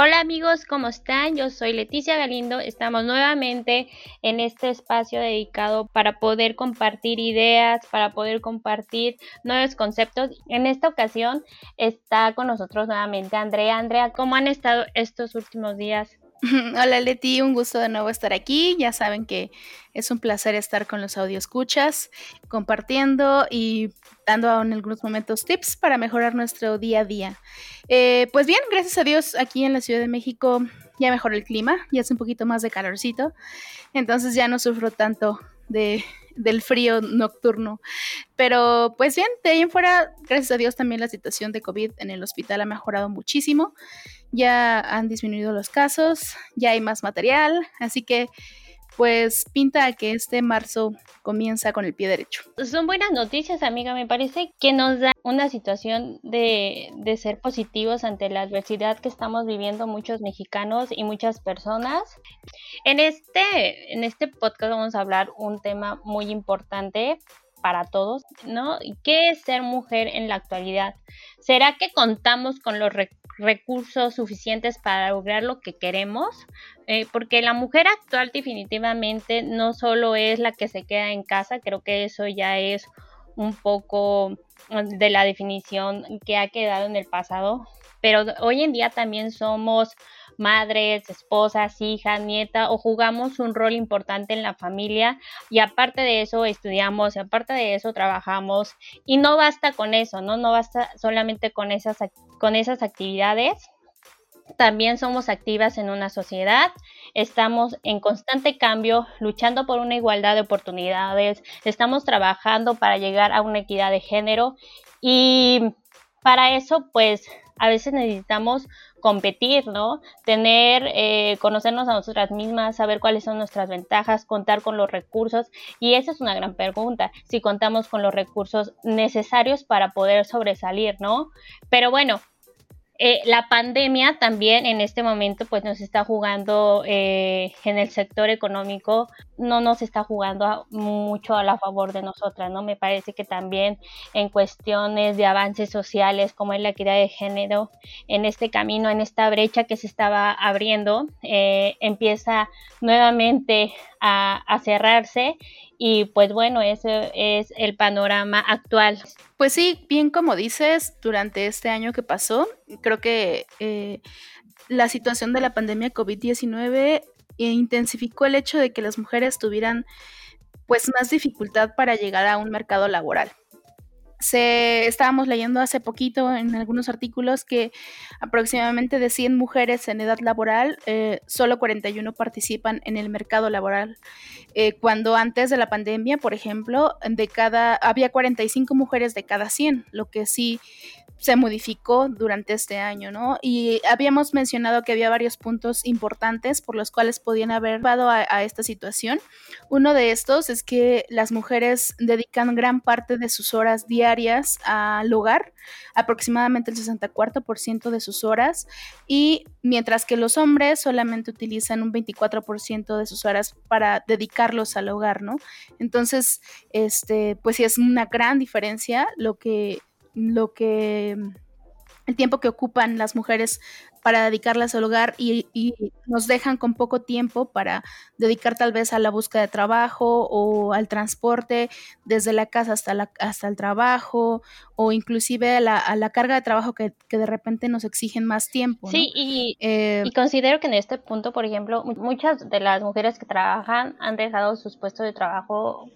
Hola amigos, ¿cómo están? Yo soy Leticia Galindo. Estamos nuevamente en este espacio dedicado para poder compartir ideas, para poder compartir nuevos conceptos. En esta ocasión está con nosotros nuevamente Andrea. Andrea, ¿cómo han estado estos últimos días? Hola Leti, un gusto de nuevo estar aquí. Ya saben que es un placer estar con los escuchas, compartiendo y dando en algunos momentos tips para mejorar nuestro día a día. Eh, pues bien, gracias a Dios aquí en la Ciudad de México ya mejoró el clima, ya es un poquito más de calorcito, entonces ya no sufro tanto de, del frío nocturno. Pero pues bien, de ahí en fuera, gracias a Dios también la situación de COVID en el hospital ha mejorado muchísimo ya han disminuido los casos, ya hay más material, así que pues pinta que este marzo comienza con el pie derecho. Son buenas noticias, amiga. Me parece que nos da una situación de, de, ser positivos ante la adversidad que estamos viviendo muchos mexicanos y muchas personas. En este, en este podcast vamos a hablar un tema muy importante para todos, ¿no? ¿Qué es ser mujer en la actualidad? ¿Será que contamos con los recursos suficientes para lograr lo que queremos? Eh, porque la mujer actual definitivamente no solo es la que se queda en casa, creo que eso ya es un poco de la definición que ha quedado en el pasado, pero hoy en día también somos madres, esposas, hijas, nieta o jugamos un rol importante en la familia y aparte de eso estudiamos y aparte de eso trabajamos y no basta con eso, ¿no? No basta solamente con esas, con esas actividades. También somos activas en una sociedad, estamos en constante cambio, luchando por una igualdad de oportunidades, estamos trabajando para llegar a una equidad de género y para eso pues a veces necesitamos competir, ¿no? Tener, eh, conocernos a nosotras mismas, saber cuáles son nuestras ventajas, contar con los recursos. Y esa es una gran pregunta, si contamos con los recursos necesarios para poder sobresalir, ¿no? Pero bueno, eh, la pandemia también en este momento pues nos está jugando eh, en el sector económico, no nos está jugando mucho a la favor de nosotras, ¿no? Me parece que también en cuestiones de avances sociales como es la equidad de género, en este camino, en esta brecha que se estaba abriendo, eh, empieza nuevamente a, a cerrarse y pues bueno, ese es el panorama actual. Pues sí, bien como dices, durante este año que pasó, creo que eh, la situación de la pandemia COVID-19 intensificó el hecho de que las mujeres tuvieran pues más dificultad para llegar a un mercado laboral se estábamos leyendo hace poquito en algunos artículos que aproximadamente de 100 mujeres en edad laboral, eh, solo 41 participan en el mercado laboral. Eh, cuando antes de la pandemia, por ejemplo, de cada había 45 mujeres de cada 100, lo que sí se modificó durante este año, ¿no? Y habíamos mencionado que había varios puntos importantes por los cuales podían haber llevado a, esta situación. Uno de estos es que las mujeres dedican gran parte de sus horas diarias al hogar, aproximadamente el 64% de sus horas, y mientras que los hombres solamente utilizan un 24% de sus horas para dedicarlos al hogar, ¿no? Entonces, este, pues sí es una gran diferencia lo que lo que el tiempo que ocupan las mujeres para dedicarlas al hogar y, nos dejan con poco tiempo para dedicar tal vez a la búsqueda de trabajo o al transporte desde la casa hasta, la, hasta el trabajo o inclusive a la, carga de trabajo que, de repente nos exigen más tiempo. Sí, y, eh, y considero que en este punto, por ejemplo, muchas de las mujeres que trabajan han dejado sus puestos de trabajo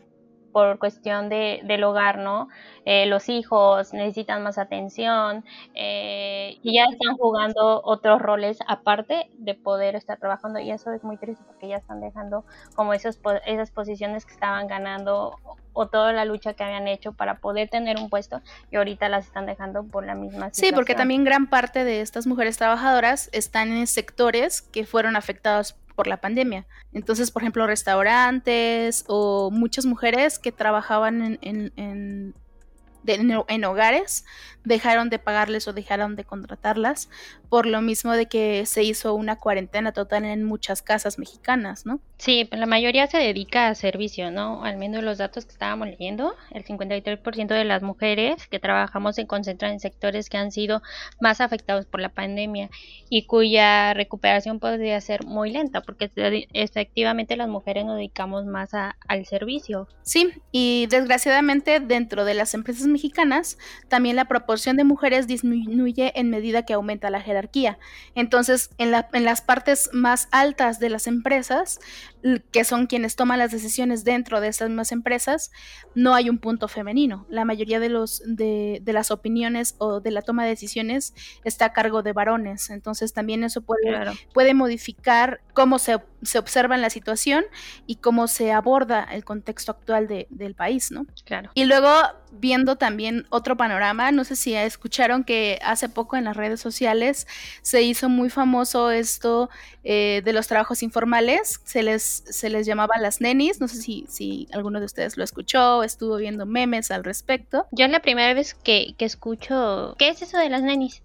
por cuestión de, del hogar, ¿no? Eh, los hijos necesitan más atención eh, y ya están jugando otros roles aparte de poder estar trabajando y eso es muy triste porque ya están dejando como esos, esas posiciones que estaban ganando o toda la lucha que habían hecho para poder tener un puesto y ahorita las están dejando por la misma situación. Sí, porque también gran parte de estas mujeres trabajadoras están en sectores que fueron afectados por la pandemia. Entonces, por ejemplo, restaurantes o muchas mujeres que trabajaban en, en hogares dejaron de pagarles o dejaron de contratarlas por lo mismo de que se hizo una cuarentena total en muchas casas mexicanas, ¿no? Sí, la mayoría se dedica a servicio, ¿no? Al menos los datos que estábamos leyendo, el 53% de las mujeres que trabajamos se concentran en sectores que han sido más afectados por la pandemia y cuya recuperación podría ser muy lenta porque efectivamente las mujeres nos dedicamos más al servicio. Sí, y desgraciadamente dentro de las empresas mexicanas también la proporción de mujeres disminuye en medida que aumenta la jerarquía. Entonces, en, las partes más altas de las empresas, que son quienes toman las decisiones dentro de esas mismas empresas, no hay un punto femenino. La mayoría de, los, de, las opiniones o de la toma de decisiones está a cargo de varones. Entonces, también eso puede, puede modificar cómo se, se, observa la situación y cómo se aborda el contexto actual del país, ¿no? Claro. Y luego, viendo también otro panorama, no sé si escucharon que hace poco en las redes sociales se hizo muy famoso esto eh, de los trabajos informales, se les, se les llamaba las nenis, no sé si, si alguno de ustedes lo escuchó, estuvo viendo memes al respecto. Yo es la primera vez que, que escucho, ¿qué es eso de las nenis?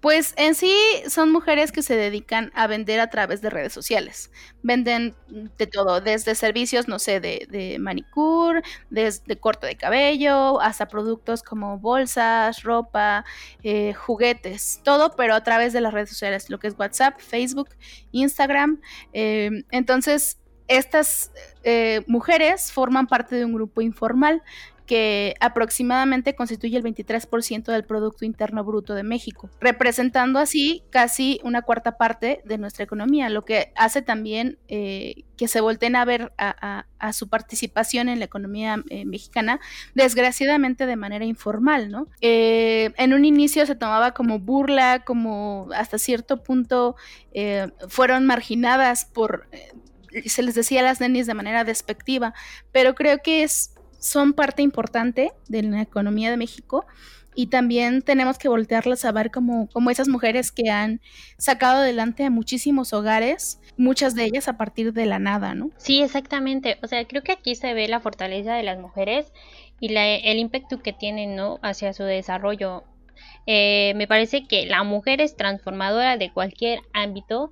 Pues en sí son mujeres que se dedican a vender a través de redes sociales. Venden de todo, desde servicios, no sé, de, de manicure, desde corte de cabello, hasta productos como bolsas, ropa, eh, juguetes, todo, pero a través de las redes sociales, lo que es WhatsApp, Facebook, Instagram. Eh, entonces, estas eh, mujeres forman parte de un grupo informal que aproximadamente constituye el 23% del Producto Interno Bruto de México, representando así casi una cuarta parte de nuestra economía, lo que hace también eh, que se volteen a ver a, su participación en la economía eh, mexicana, desgraciadamente de manera informal, ¿no? En un inicio se tomaba como burla, como hasta cierto punto fueron marginadas por se les decía a las nenis de manera despectiva, pero creo que es son parte importante de la economía de México y también tenemos que voltearlas a ver como, como esas mujeres que han sacado adelante a muchísimos hogares, muchas de ellas a partir de la nada, ¿no? Sí, exactamente. O sea, creo que aquí se ve la fortaleza de las mujeres y el impacto que tienen, ¿no? Hacia su desarrollo. Eh, me parece que la mujer es transformadora de cualquier ámbito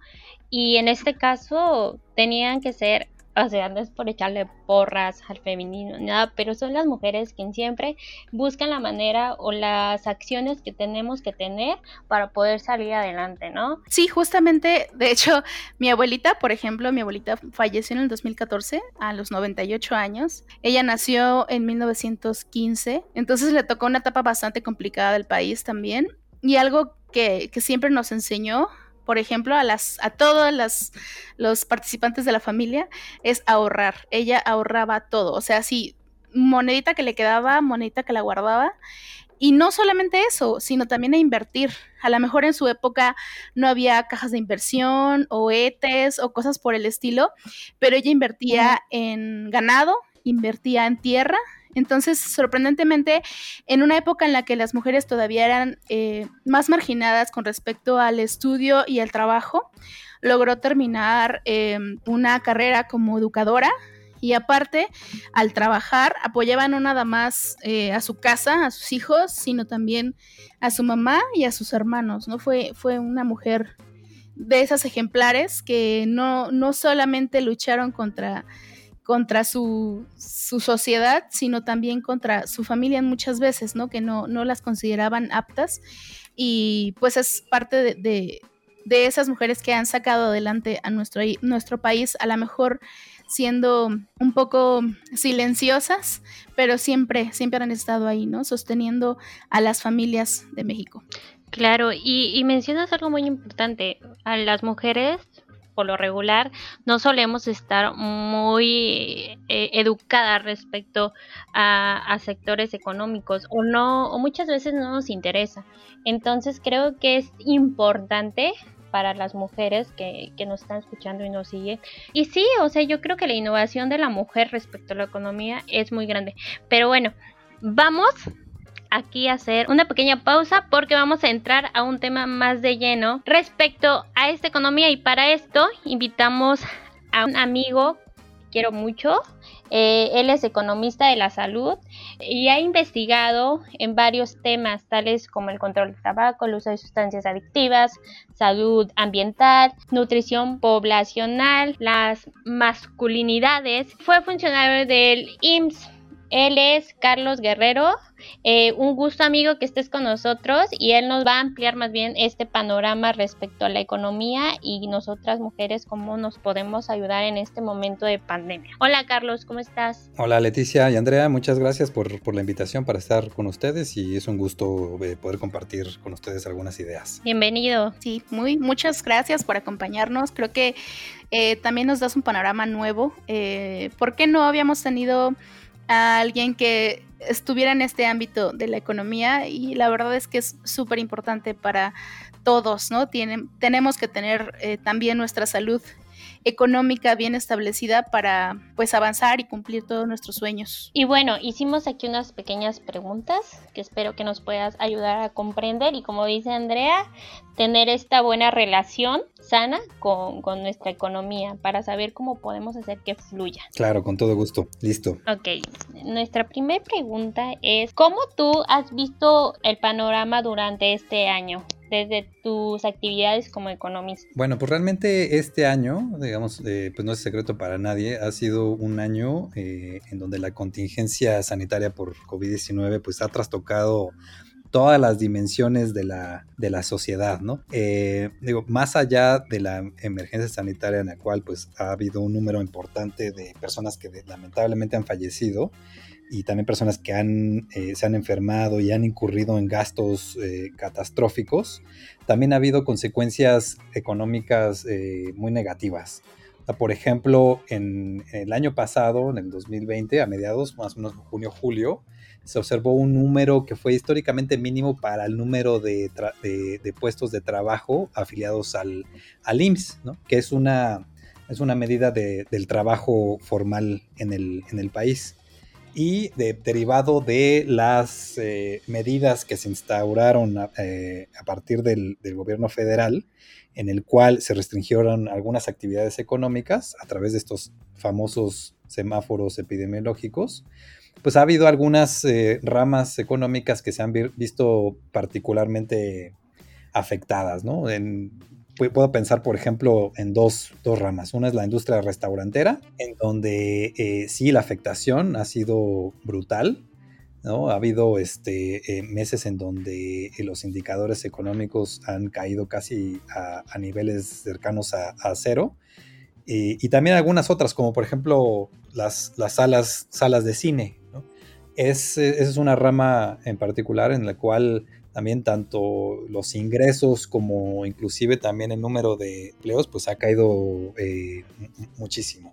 y en este caso tenían que ser o sea, no es por echarle porras al femenino, nada, pero son las mujeres quien siempre buscan la manera o las acciones que tenemos que tener para poder salir adelante, ¿no? Sí, justamente, de hecho, mi abuelita, por ejemplo, mi abuelita falleció en el 2014 a los 98 años. Ella nació en 1915, entonces le tocó una etapa bastante complicada del país también. Y algo que, que siempre nos enseñó por ejemplo, a las a todos las, los participantes de la familia es ahorrar. Ella ahorraba todo, o sea, si monedita que le quedaba, monedita que la guardaba. Y no solamente eso, sino también a invertir. A lo mejor en su época no había cajas de inversión o ETES o cosas por el estilo, pero ella invertía en ganado, invertía en tierra, entonces, sorprendentemente, en una época en la que las mujeres todavía eran eh, más marginadas con respecto al estudio y al trabajo, logró terminar eh, una carrera como educadora y aparte, al trabajar, apoyaba no nada más eh, a su casa, a sus hijos, sino también a su mamá y a sus hermanos, ¿no? Fue, fue una mujer de esas ejemplares que no, no solamente lucharon contra contra su, su, sociedad, sino también contra su familia muchas veces, ¿no? Que no, no las consideraban aptas. Y pues es parte de, de, esas mujeres que han sacado adelante a nuestro, nuestro país, a lo mejor siendo un poco silenciosas, pero siempre, siempre han estado ahí, ¿no? Sosteniendo a las familias de México. Claro, y, y mencionas algo muy importante, a las mujeres por lo regular no solemos estar muy eh, educadas respecto a, sectores económicos o no o muchas veces no nos interesa entonces creo que es importante para las mujeres que, que nos están escuchando y nos siguen. Y sí, o sea, yo creo que la innovación de la mujer respecto a la economía es muy grande. Pero bueno, vamos aquí hacer una pequeña pausa porque vamos a entrar a un tema más de lleno respecto a esta economía y para esto invitamos a un amigo quiero mucho. Eh, él es economista de la salud y ha investigado en varios temas tales como el control del tabaco, el uso de sustancias adictivas, salud ambiental, nutrición poblacional, las masculinidades. Fue funcionario del IMSS. Él es Carlos Guerrero eh, un gusto amigo que estés con nosotros y él nos va a ampliar más bien este panorama respecto a la economía y nosotras mujeres cómo nos podemos ayudar en este momento de pandemia. Hola Carlos, ¿cómo estás? Hola Leticia y Andrea, muchas gracias por, por la invitación para estar con ustedes y es un gusto eh, poder compartir con ustedes algunas ideas. Bienvenido. Sí, muy muchas gracias por acompañarnos. Creo que eh, también nos das un panorama nuevo. ¿Por qué no habíamos tenido a alguien que estuviera en este ámbito de la economía y la verdad es que es súper importante para todos, ¿no? Tienen, tenemos que tener eh, también nuestra salud económica bien establecida para pues avanzar y cumplir todos nuestros sueños. Y bueno, hicimos aquí unas pequeñas preguntas que espero que nos puedas ayudar a comprender y como dice Andrea, tener esta buena relación sana con, con nuestra economía para saber cómo podemos hacer que fluya. Claro, con todo gusto. Listo. Ok, nuestra primera pregunta es, ¿cómo tú has visto el panorama durante este año? Desde tus actividades como economista? Bueno, pues realmente este año, digamos, eh, pues no es secreto para nadie, ha sido un año eh, en donde la contingencia sanitaria por COVID-19 pues ha trastocado todas las dimensiones de la, de la sociedad, ¿no? Eh, digo, más allá de la emergencia sanitaria en la cual pues ha habido un número importante de personas que lamentablemente han fallecido, y también personas que han, eh, se han enfermado y han incurrido en gastos eh, catastróficos, también ha habido consecuencias económicas eh, muy negativas. por ejemplo, en, el año pasado, en el 2020, a mediados, más o menos junio, julio, se observó un número que fue históricamente mínimo para el número de, puestos de trabajo afiliados al, al IMSS, ¿no? que es una, es una medida del trabajo formal en el, en el país y derivado de las eh, medidas que se instauraron a, eh, partir del, gobierno federal, en el cual se restringieron algunas actividades económicas a través de estos famosos semáforos epidemiológicos, pues ha habido algunas eh, ramas económicas que se han visto particularmente afectadas, ¿no? Puedo pensar, por ejemplo, en dos, ramas. Una es la industria restaurantera, en donde eh, sí la afectación ha sido brutal. ¿no? Ha habido este, eh, meses en donde eh, los indicadores económicos han caído casi a, niveles cercanos a, cero. Y, también algunas otras, como por ejemplo las, las salas, salas de cine. Es, esa es una rama en particular en la cual también tanto los ingresos como inclusive también el número de empleos pues ha caído eh, muchísimo.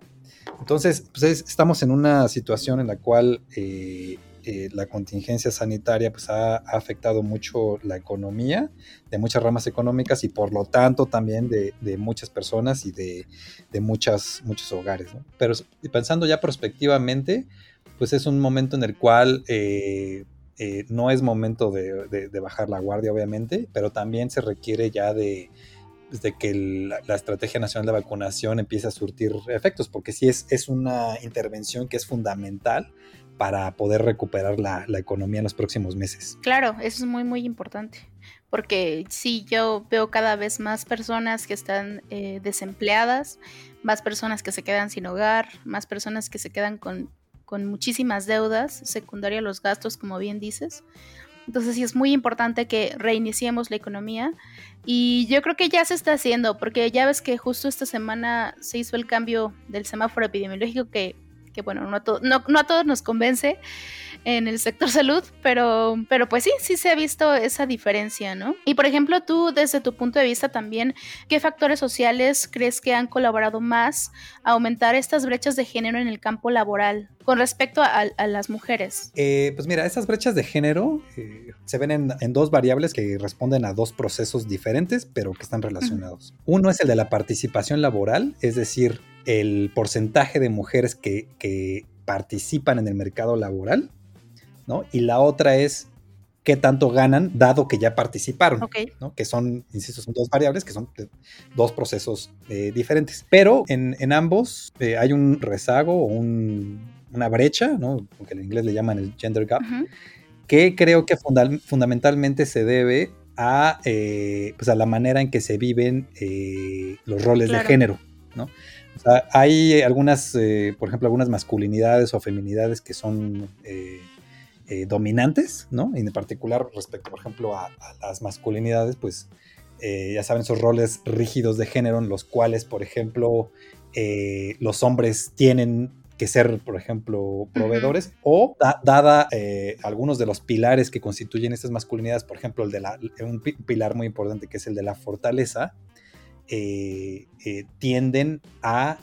Entonces pues estamos en una situación en la cual eh, eh, la contingencia sanitaria pues ha, afectado mucho la economía de muchas ramas económicas y por lo tanto también de, muchas personas y de, muchas, muchos hogares. Pero pensando ya prospectivamente pues es un momento en el cual no es momento de, bajar la guardia, obviamente, pero también se requiere ya de, pues, que la, Estrategia Nacional de Vacunación empiece a surtir efectos, porque sí es, es una intervención que es fundamental para poder recuperar la, economía en los próximos meses. Claro, eso es muy, muy importante, porque sí, yo veo cada vez más personas que están eh, desempleadas, más personas que se quedan sin hogar, más personas que se quedan con con muchísimas deudas, secundaria a los gastos, como bien dices. Entonces sí es muy importante que reiniciemos la economía y yo creo que ya se está haciendo porque ya ves que justo esta semana se hizo el cambio del semáforo epidemiológico que, que bueno, no no, no a todos nos convence, en el sector salud, pero, pero pues sí, sí se ha visto esa diferencia, ¿no? Y por ejemplo, tú desde tu punto de vista también, ¿qué factores sociales crees que han colaborado más a aumentar estas brechas de género en el campo laboral con respecto a, las mujeres? Eh, pues mira, estas brechas de género eh, se ven en, dos variables que responden a dos procesos diferentes, pero que están relacionados. Uno es el de la participación laboral, es decir, el porcentaje de mujeres que participan en el mercado laboral y la otra es qué tanto ganan dado que ya participaron, ¿no? que son, insisto, son dos variables, que son dos procesos eh, diferentes. Pero en, en ambos eh, hay un rezago o una brecha, ¿no? que en inglés le llaman el gender gap, que creo que fundamentalmente se debe a, eh, pues a la manera en que se viven los roles de género. ¿no? O sea, hay algunas, por ejemplo, algunas masculinidades o feminidades que son eh, dominantes, ¿no? Y en particular respecto, por ejemplo, a, las masculinidades, pues eh, ya saben, esos roles rígidos de género en los cuales, por ejemplo, eh, los hombres tienen que ser, por ejemplo, proveedores, o dada algunos de los pilares que constituyen estas masculinidades, por ejemplo, el de la, un pilar muy importante que es el de la fortaleza, tienden a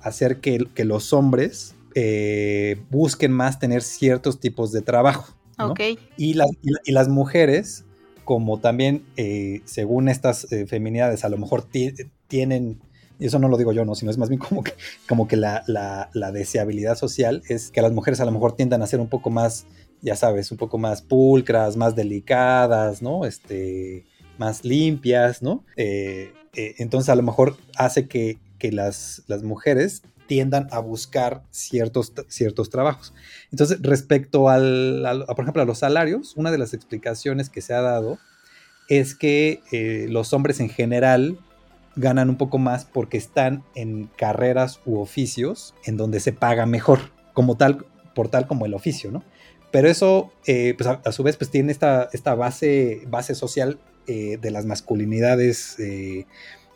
hacer que, que, los hombres eh, busquen más tener ciertos tipos de trabajo. Y, las, y, las mujeres, como también, eh, según estas eh, feminidades, a lo mejor tienen, y eso no lo digo yo, no, sino es más bien como que, como que la, la, deseabilidad social es que las mujeres a lo mejor tiendan a ser un poco más, ya sabes, un poco más pulcras, más delicadas, ¿no? Este, más limpias, ¿no? entonces a lo mejor hace que, que las, las mujeres tiendan a buscar ciertos, ciertos trabajos. Entonces, respecto al, por ejemplo, a los salarios, una de las explicaciones que se ha dado es que eh, los hombres en general ganan un poco más porque están en carreras u oficios en donde se paga mejor, como tal, por tal como el oficio, ¿no? Pero eso, eh, pues a, su vez, pues tiene esta, esta base, base social eh, de las masculinidades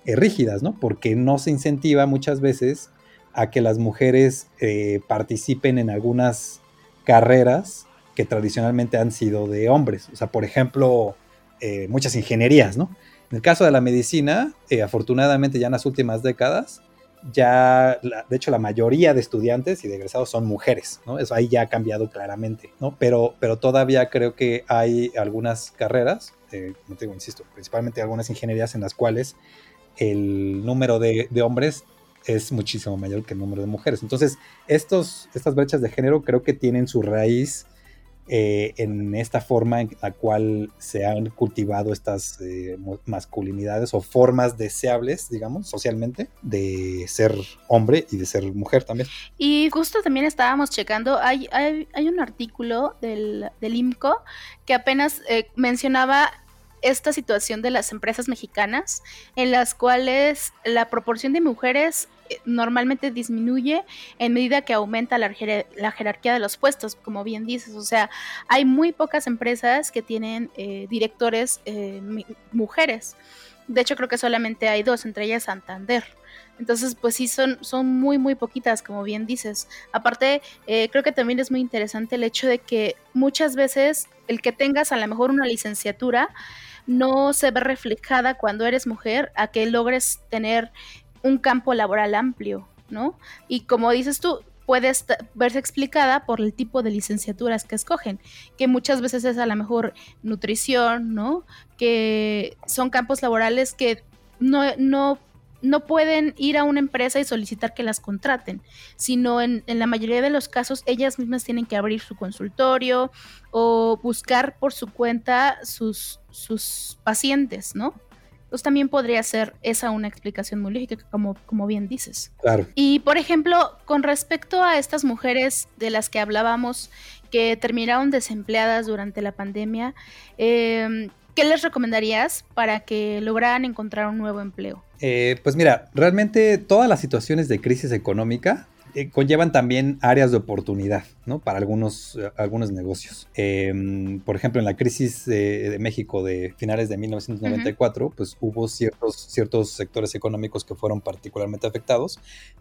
rígidas, ¿no? Porque no se incentiva muchas veces a que las mujeres eh, participen en algunas carreras que tradicionalmente han sido de hombres. O sea, por ejemplo, eh, muchas ingenierías, ¿no? En el caso de la medicina, eh, afortunadamente ya en las últimas décadas, ya, de hecho, la mayoría de estudiantes y de egresados son mujeres, ¿no? Eso ahí ya ha cambiado claramente, ¿no? Pero, pero todavía creo que hay algunas carreras, como te digo, insisto, principalmente algunas ingenierías en las cuales el número de hombres es muchísimo mayor que el número de mujeres. Entonces, estos, estas brechas de género creo que tienen su raíz eh, en esta forma en la cual se han cultivado estas eh, masculinidades o formas deseables, digamos, socialmente, de ser hombre y de ser mujer también. Y justo también estábamos checando, hay, hay, hay un artículo del, del IMCO que apenas eh, mencionaba esta situación de las empresas mexicanas en las cuales la proporción de mujeres eh, normalmente disminuye en medida que aumenta la, jerarquía de los puestos, como bien dices. O sea, hay muy pocas empresas que tienen eh, directores eh, mujeres. De hecho, creo que solamente hay dos, entre ellas Santander. Entonces, pues sí, son, son muy, muy poquitas, como bien dices. Aparte, creo que también es muy interesante el hecho de que muchas veces el que tengas a lo mejor una licenciatura no se ve reflejada cuando eres mujer a que logres tener un campo laboral amplio, ¿no? Y como dices tú, puede verse explicada por el tipo de licenciaturas que escogen, que muchas veces es a lo mejor nutrición, ¿no? Que son campos laborales que no no pueden ir a una empresa y solicitar que las contraten, sino en, la mayoría de los casos ellas mismas tienen que abrir su consultorio o buscar por su cuenta sus, sus pacientes, ¿no? Pues también podría ser esa una explicación muy lógica, como, como bien dices. Claro. Y por ejemplo, con respecto a estas mujeres de las que hablábamos que terminaron desempleadas durante la pandemia, eh, ¿qué les recomendarías para que lograran encontrar un nuevo empleo? Eh, pues mira, realmente todas las situaciones de crisis económica eh, conllevan también áreas de oportunidad ¿no? para algunos, eh, algunos negocios. Em, por ejemplo, en la crisis de, México de finales de 1994, pues hubo ciertos, ciertos sectores económicos que fueron particularmente afectados,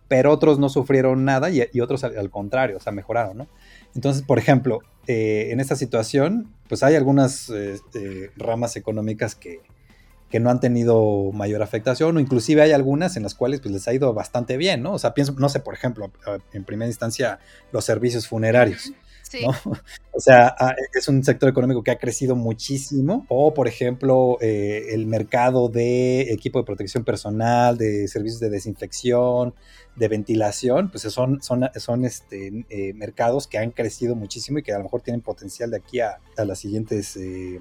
pero otros no sufrieron nada y, otros al, al, contrario, o sea, mejoraron. ¿no? Entonces, por ejemplo, eh, en esta situación, pues hay algunas eh, ramas económicas que, no han tenido mayor afectación o inclusive hay algunas en las cuales pues, les ha ido bastante bien, ¿no? O sea, pienso, no sé, por ejemplo, en primera instancia, los servicios funerarios. O sea, ah, es un sector económico que ha crecido muchísimo. O, por ejemplo, eh, el mercado de equipo de protección personal, de servicios de desinfección, de ventilación, pues son, son, son este, eh, mercados que han crecido muchísimo y que a lo mejor tienen potencial de aquí a, a las siguientes eh,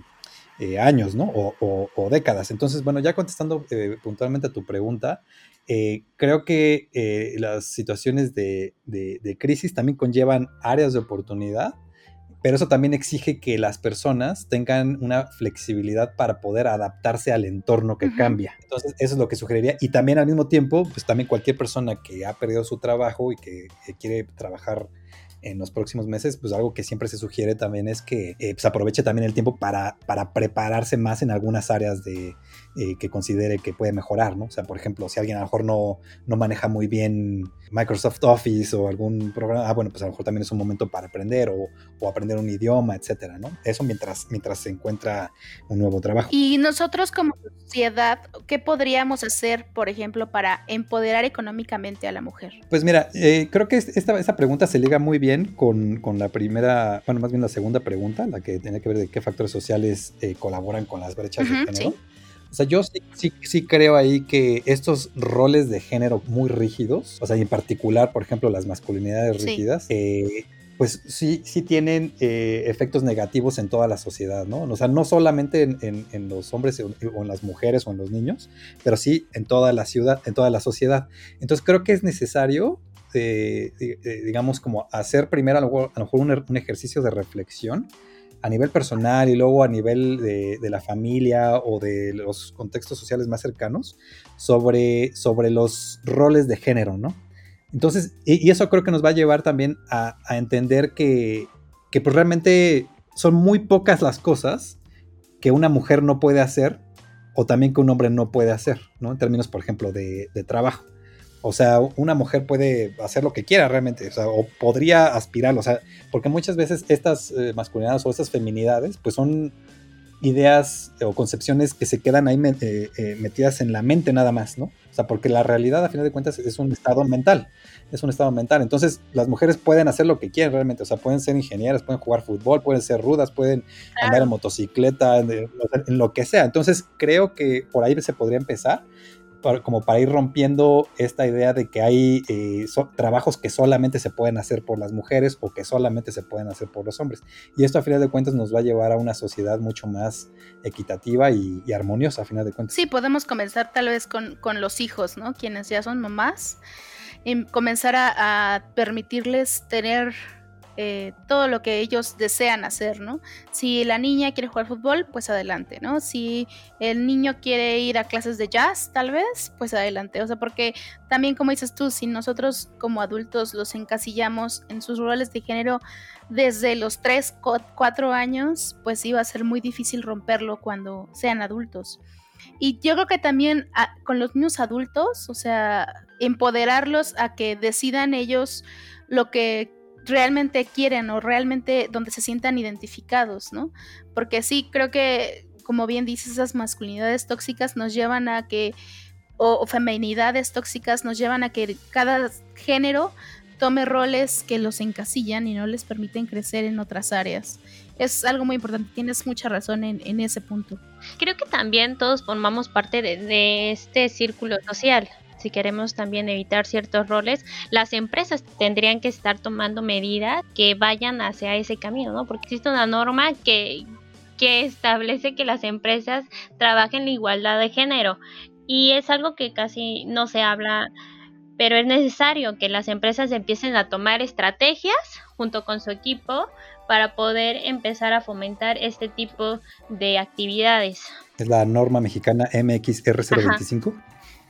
eh, años, ¿no? O, décadas. Entonces, bueno, ya contestando puntualmente a tu pregunta, creo que las situaciones de, de, crisis también conllevan áreas de oportunidad pero eso también exige que las personas tengan una flexibilidad para poder adaptarse al entorno que cambia. Entonces, eso es lo que sugeriría. Y también al mismo tiempo, pues también cualquier persona que ha perdido su trabajo y que quiere trabajar en los próximos meses, pues algo que siempre se sugiere también es que eh, pues aproveche también el tiempo para, para prepararse más en algunas áreas de, eh, que considere que puede mejorar, ¿no? O sea, por ejemplo, si alguien a lo mejor no, no maneja muy bien Microsoft Office o algún programa, ah, bueno, pues a lo mejor también es un momento para aprender o, o aprender un idioma, etcétera, ¿no? Eso mientras, mientras se encuentra un nuevo trabajo. Y nosotros como sociedad, ¿qué podríamos hacer, por ejemplo, para empoderar económicamente a la mujer? Pues mira, eh, creo que esta, esta pregunta se liga muy bien con, con, la primera, bueno, más bien la segunda pregunta, la que tiene que ver de qué factores sociales eh, colaboran con las brechas de género. O sea, yo sí, sí, sí, creo ahí que estos roles de género muy rígidos, o sea, y en particular, por ejemplo, las masculinidades rígidas, eh, pues sí, sí tienen eh, efectos negativos en toda la sociedad, ¿no? O sea, no solamente en, en, los hombres o en las mujeres o en los niños, pero sí en toda la ciudad, en toda la sociedad. Entonces creo que es necesario digamos, como hacer primero a lo mejor, un, ejercicio de reflexión a nivel personal y luego a nivel de, la familia o de los contextos sociales más cercanos sobre, sobre los roles de género, ¿no? Entonces, y, eso creo que nos va a llevar también a, entender que, que pues realmente son muy pocas las cosas que una mujer no puede hacer o también que un hombre no puede hacer, ¿no? En términos, por ejemplo, de trabajo. O sea, una mujer puede hacer lo que quiera realmente, o, sea, o podría aspirar, o sea, porque muchas veces estas eh, masculinidades o estas feminidades, pues son ideas o concepciones que se quedan ahí eh, eh, metidas en la mente nada más, ¿no? O sea, porque la realidad, a final de cuentas, es un estado mental, es un estado mental. Entonces, las mujeres pueden hacer lo que quieran realmente, o sea, pueden ser ingenieras, pueden jugar fútbol, pueden ser rudas, pueden andar en motocicleta, en, lo que sea. Entonces, creo que por ahí se podría empezar como para ir rompiendo esta idea de que hay eh, trabajos que solamente se pueden hacer por las mujeres o que solamente se pueden hacer por los hombres. Y esto a final de cuentas nos va a llevar a una sociedad mucho más equitativa y, armoniosa a final de cuentas. Sí, podemos comenzar tal vez con, los hijos, ¿no? Quienes ya son mamás, y comenzar a permitirles tener eh, todo lo que ellos desean hacer, ¿no? Si la niña quiere jugar fútbol, pues adelante, ¿no? Si el niño quiere ir a clases de jazz, tal vez, pues adelante. O sea, porque también como dices tú, si nosotros como adultos los encasillamos en sus roles de género desde los 3, 4 años, pues iba a ser muy difícil romperlo cuando sean adultos. Y yo creo que también ah, con los niños adultos, o sea, empoderarlos a que decidan ellos lo que realmente quieren o realmente donde se sientan identificados, ¿no? Porque sí, creo que, como bien dices, esas masculinidades tóxicas nos llevan a que, o, feminidades tóxicas nos llevan a que cada género tome roles que los encasillan y no les permiten crecer en otras áreas. Es algo muy importante, tienes mucha razón en, ese punto. Creo que también todos formamos parte de este círculo social si queremos también evitar ciertos roles, las empresas tendrían que estar tomando medidas que vayan hacia ese camino, ¿no? Porque existe una norma que, que establece que las empresas trabajen la igualdad de género y es algo que casi no se habla pero es necesario que las empresas empiecen a tomar estrategias junto con su equipo para poder empezar a fomentar este tipo de actividades. Es la norma mexicana MXR025.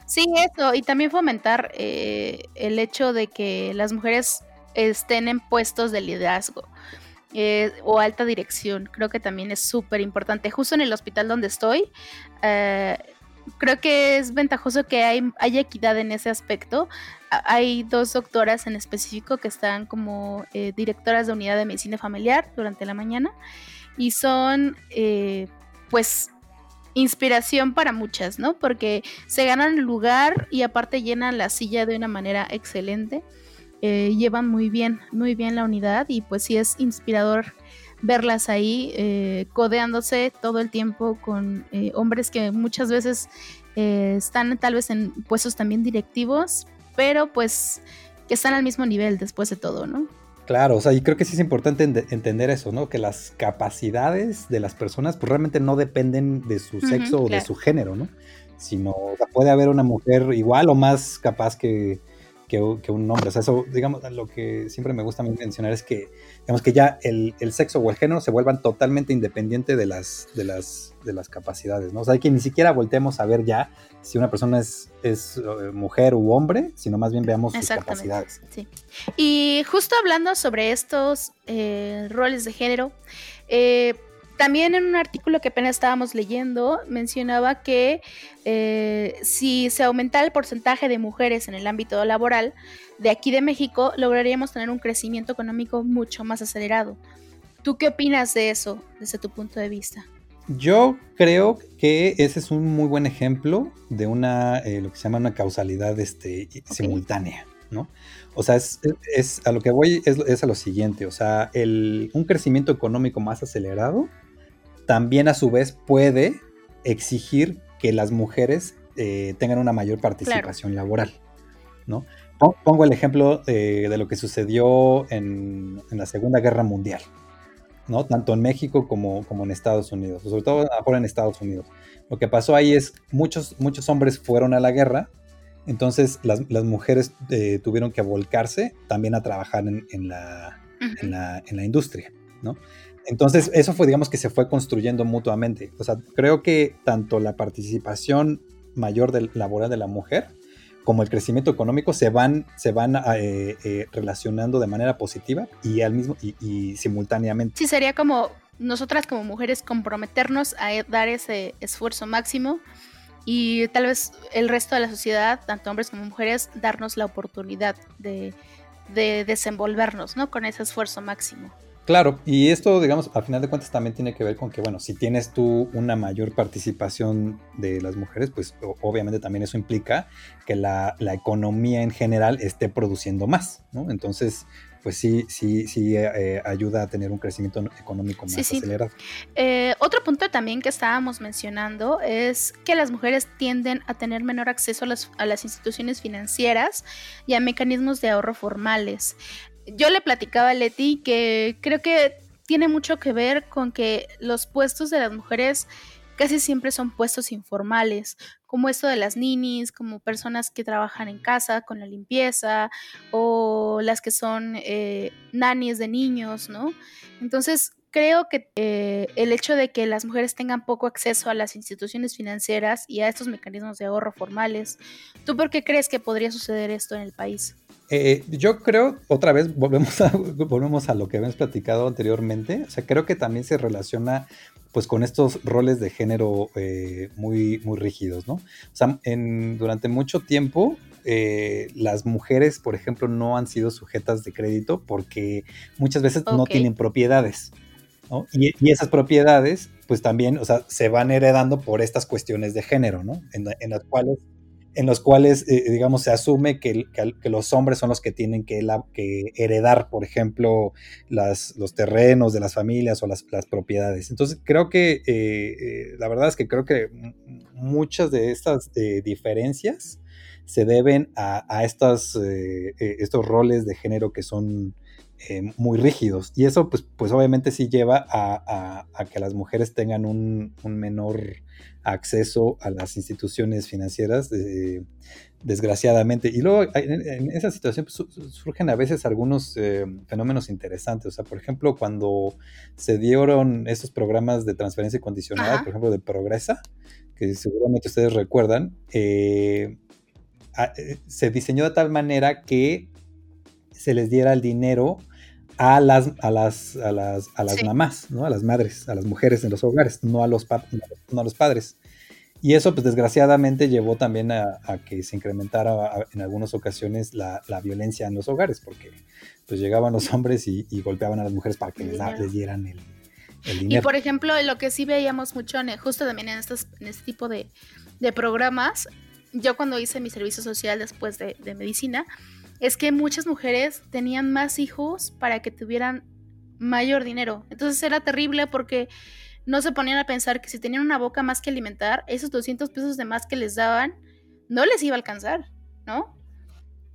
Sí, eso, y también fomentar eh, el hecho de que las mujeres estén en puestos de liderazgo eh, o alta dirección. Creo que también es súper importante. Justo en el hospital donde estoy, eh, creo que es ventajoso que hay, haya equidad en ese aspecto. Hay dos doctoras en específico que están como directoras de unidad de medicina familiar durante la mañana y son, pues, inspiración para muchas, ¿no? Porque se ganan lugar y aparte llenan la silla de una manera excelente. eh, llevan muy bien, muy bien la unidad y pues sí es inspirador verlas ahí eh, codeándose todo el tiempo con eh, hombres que muchas veces están tal vez en puestos también directivos, pero pues que están al mismo nivel después de todo, ¿no? Claro, o sea, y creo que sí es importante entender eso, ¿no? Que las capacidades de las personas pues realmente no dependen de su sexo o de su género, ¿no? Sino puede haber una mujer igual o más capaz que, que, un hombre. O sea, eso, digamos, lo que siempre me gusta mencionar es que, digamos, que ya el, sexo o el género se vuelvan totalmente independiente de las, de las, de las capacidades, ¿no? O sea, que ni siquiera volteemos a ver ya si una persona es, es eh, mujer u hombre, sino más bien veamos sus capacidades. Sí. Y justo hablando sobre estos eh, roles de género, eh, también en un artículo que apenas estábamos leyendo mencionaba que eh, si se aumentara el porcentaje de mujeres en el ámbito laboral de aquí de México, lograríamos tener un crecimiento económico mucho más acelerado. ¿Tú qué opinas de eso desde tu punto de vista? Yo creo que ese es un muy buen ejemplo de una, eh, lo que se llama una causalidad este, simultánea, ¿no? O sea, es, a lo que voy es, a lo siguiente, o sea, un crecimiento económico más acelerado también a su vez puede exigir que las mujeres eh, tengan una mayor participación laboral, ¿no? Pongo el ejemplo de lo que sucedió en, la Segunda Guerra Mundial, ¿no? Tanto en México como, como en Estados Unidos, sobre todo ahora en Estados Unidos. Lo que pasó ahí es muchos, muchos hombres fueron a la guerra, entonces las, mujeres eh, tuvieron que volcarse también a trabajar en, la, en, la, en la industria, ¿no? Entonces, eso fue, digamos, que se fue construyendo mutuamente. O sea, creo que tanto la participación mayor del laboral de la mujer como el crecimiento económico se van, se van eh, eh, relacionando de manera positiva y al mismo y, simultáneamente. Sí, sería como nosotras como mujeres comprometernos a dar ese esfuerzo máximo y tal vez el resto de la sociedad, tanto hombres como mujeres, darnos la oportunidad de, de desenvolvernos, ¿no? Con ese esfuerzo máximo. Claro, y esto, digamos, al final de cuentas también tiene que ver con que, bueno, si tienes tú una mayor participación de las mujeres, pues obviamente también eso implica que la, economía en general esté produciendo más, ¿no? Entonces, pues sí, sí, sí eh, ayuda a tener un crecimiento económico más acelerado. Eh, otro punto también que estábamos mencionando es que las mujeres tienden a tener menor acceso a las, a las instituciones financieras y a mecanismos de ahorro formales yo le platicaba a Leti que creo que tiene mucho que ver con que los puestos de las mujeres casi siempre son puestos informales, como esto de las ninis, como personas que trabajan en casa con la limpieza o las que son eh, nanis de niños, ¿no? Entonces, creo que eh, el hecho de que las mujeres tengan poco acceso a las instituciones financieras y a estos mecanismos de ahorro formales, ¿tú por qué crees que podría suceder esto en el país? Eh, yo creo, otra vez, volvemos a, volvemos a lo que habíamos platicado anteriormente. O sea, creo que también se relaciona pues con estos roles de género eh, muy, muy rígidos, ¿no? O sea, en, durante mucho tiempo eh, las mujeres, por ejemplo, no han sido sujetas de crédito porque muchas veces no tienen propiedades. Y, esas propiedades, pues también, o sea, se van heredando por estas cuestiones de género, ¿no? En, las cuales en los cuales, eh, digamos, se asume que, los hombres son los que tienen que, heredar, por ejemplo, los terrenos de las familias o las, propiedades. Entonces, creo que, eh, eh, la verdad es que creo que muchas de estas diferencias se deben a, estos roles de género que son muy rígidos. Y eso, pues, pues obviamente sí lleva a, que las mujeres tengan un menor acceso a las instituciones financieras, eh, desgraciadamente. Y luego en, esa situación pues, surgen a veces algunos eh, fenómenos interesantes. O sea, por ejemplo, cuando se dieron estos programas de transferencia condicionada, por ejemplo, de Progresa, que seguramente ustedes recuerdan, eh, se diseñó de tal manera que se les diera el dinero a las, a las, a las, a las mamás, ¿no? A las madres, a las mujeres en los hogares, no a los, no a los padres. Y eso, pues desgraciadamente, llevó también a, que se incrementara en algunas ocasiones la, violencia en los hogares, porque pues llegaban los hombres y, golpeaban a las mujeres para que les, dieran el, dinero. Y por ejemplo, lo que sí veíamos mucho, justo también en, estos, en este tipo de, programas, yo cuando hice mi servicio social después de, de medicina, es que muchas mujeres tenían más hijos para que tuvieran mayor dinero. Entonces era terrible porque no se ponían a pensar que si tenían una boca más que alimentar, esos 200 pesos de más que les daban, no les iba a alcanzar, ¿no?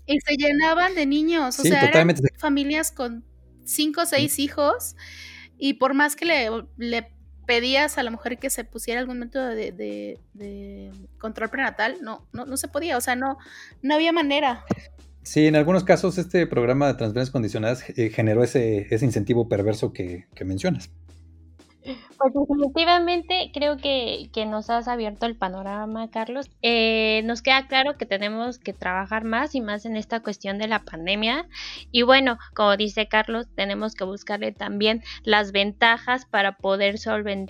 Y se llenaban de niños, o sea, eran familias con cinco o seis hijos y por más que le, le, pedías a la mujer que se pusiera algún método de, control prenatal, no, no, no se podía, o sea, no, no había manera. Sí, en algunos casos este programa de transferencias condicionadas eh, generó ese, ese incentivo perverso que, que mencionas. Pues definitivamente creo que, nos has abierto el panorama, Carlos. Eh, nos queda claro que tenemos que trabajar más y más en esta cuestión de la pandemia. Y bueno, como dice Carlos, tenemos que buscarle también las ventajas para poder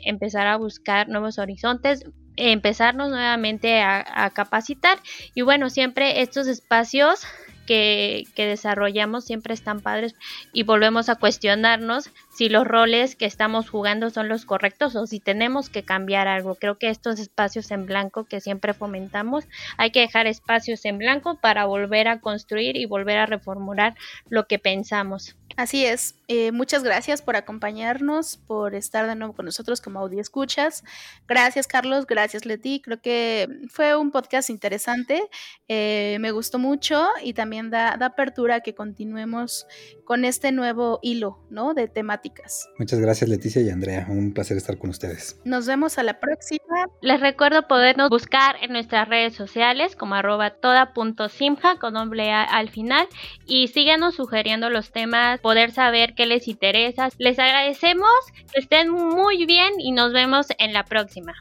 empezar a buscar nuevos horizontes, empezarnos nuevamente a capacitar. Y bueno, siempre estos espacios que, desarrollamos siempre están padres y volvemos a cuestionarnos si los roles que estamos jugando son los correctos o si tenemos que cambiar algo. Creo que estos espacios en blanco que siempre fomentamos, hay que dejar espacios en blanco para volver a construir y volver a reformular lo que pensamos. Así es. Eh, muchas gracias por acompañarnos, por estar de nuevo con nosotros como audio escuchas. Gracias, Carlos. Gracias, Leti. Creo que fue un podcast interesante. Eh, me gustó mucho y también da, apertura a que continuemos con este nuevo hilo, ¿no? De temáticas. Muchas gracias, Leticia y Andrea. Un placer estar con ustedes. Nos vemos a la próxima. Les recuerdo podernos buscar en nuestras redes sociales como arroba toda.simja con nombre al final y síganos sugiriendo los temas poder saber qué les interesa. Les agradecemos, que estén muy bien y nos vemos en la próxima.